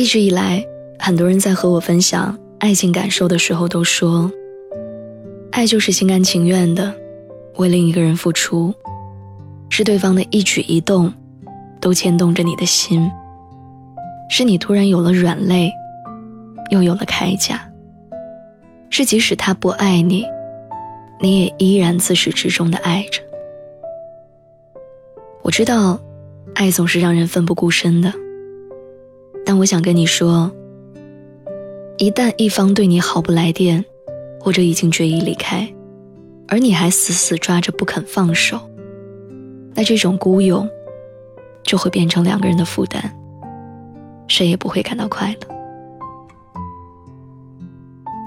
一直以来，很多人在和我分享爱情感受的时候，都说，爱就是心甘情愿的为另一个人付出，是对方的一举一动都牵动着你的心，是你突然有了软肋，又有了铠甲，是即使他不爱你，你也依然自始至终的爱着。我知道，爱总是让人奋不顾身的。但我想跟你说，一旦一方对你毫不来电，或者已经决意离开，而你还死死抓着不肯放手，那这种孤勇就会变成两个人的负担，谁也不会感到快乐。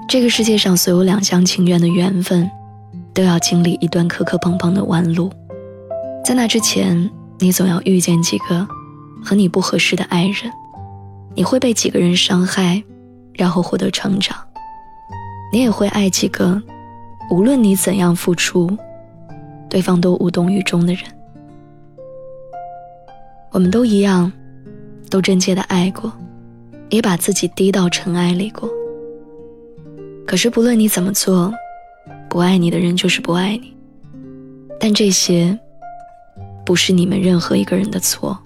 这个世界上所有两厢情愿的缘分，都要经历一段磕磕碰碰的弯路，在那之前，你总要遇见几个和你不合适的爱人。你会被几个人伤害，然后获得成长。你也会爱几个，无论你怎样付出，对方都无动于衷的人。我们都一样，都真切的爱过，也把自己低到尘埃里过。可是不论你怎么做，不爱你的人就是不爱你。但这些，不是你们任何一个人的错。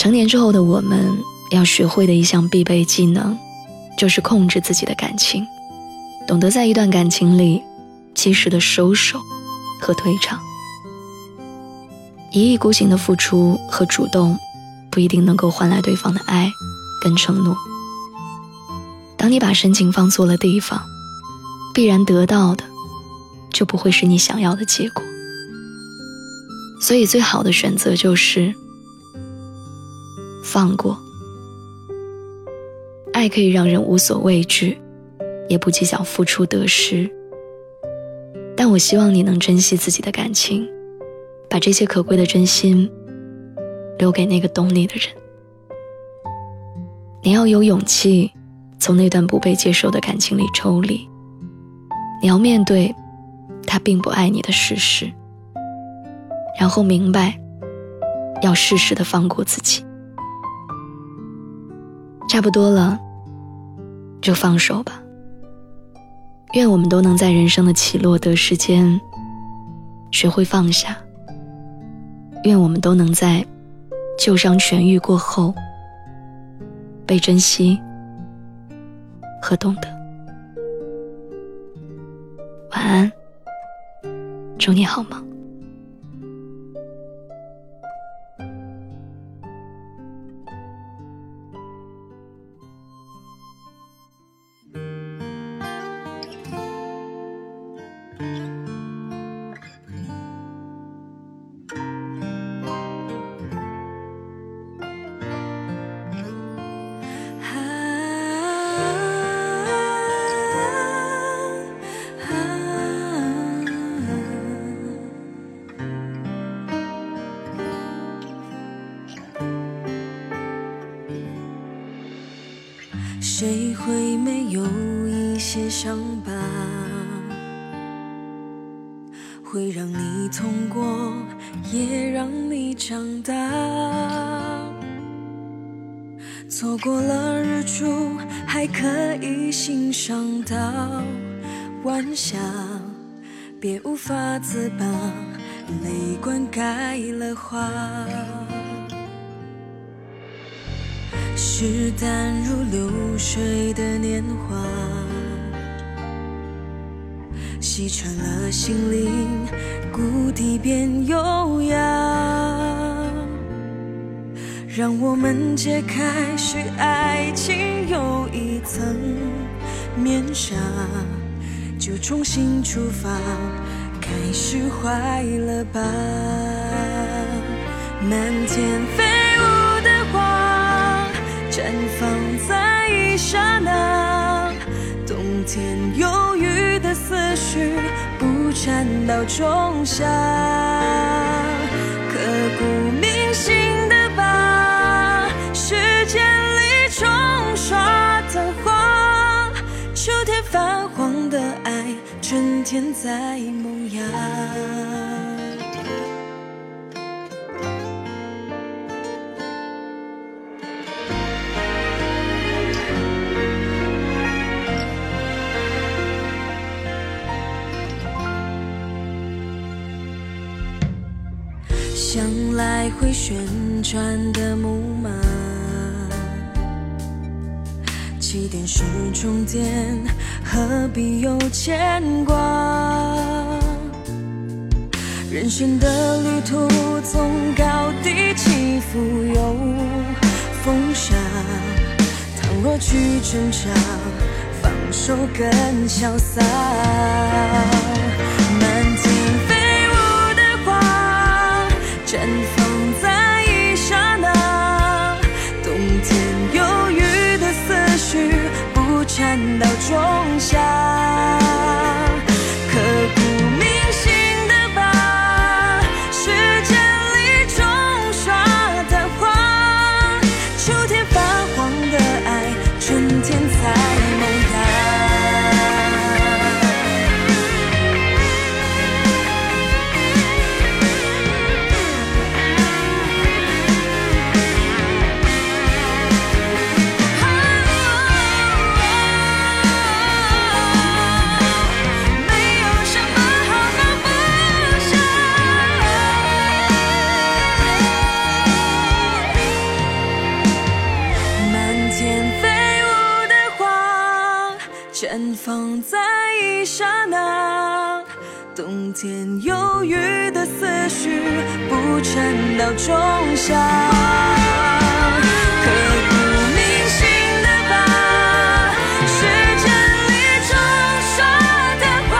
成年之后的我们，要学会的一项必备技能，就是控制自己的感情，懂得在一段感情里，及时的收手和退场。一意孤行的付出和主动，不一定能够换来对方的爱跟承诺。当你把深情放错了地方，必然得到的，就不会是你想要的结果。所以，最好的选择就是。放过，爱可以让人无所畏惧，也不计较付出得失。但我希望你能珍惜自己的感情，把这些可贵的真心留给那个懂你的人。你要有勇气从那段不被接受的感情里抽离，你要面对他并不爱你的事实，然后明白要适时的放过自己。差不多了，就放手吧。愿我们都能在人生的起落得失间，学会放下。愿我们都能在旧伤痊愈过后，被珍惜和懂得。晚安，祝你好梦。谁会没有一些伤疤，会让你痛过，也让你长大。错过了日出，还可以欣赏到晚霞，别无法自拔，泪灌溉了花。是淡如流水的年华，洗穿了心灵，谷底变优雅。让我们揭开许爱情又一层面纱，就重新出发，开始坏了吧。满天飞，绽放在一刹那。冬天忧郁的思绪，不缠到仲夏。刻骨铭心的疤，时间里冲刷的花。秋天泛黄的爱，春天在萌芽。来回旋转的木马，起点是终点，何必有牵挂？人生的旅途总高低起伏有风沙，倘若去挣扎，放手更潇洒。绽放在一刹那，冬天忧郁的思绪不缠到仲夏。一刹那，冬天忧郁的思绪不缠到仲夏。刻骨铭心的疤，时间里冲刷的话。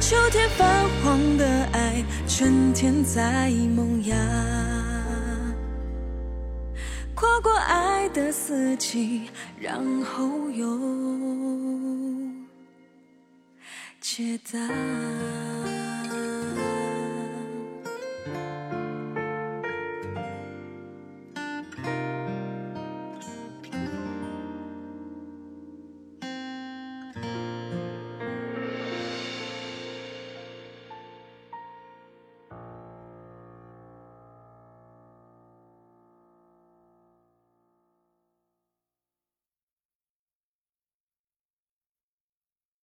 秋天泛黄的爱，春天在萌芽。跨过爱的四季，然后又解答。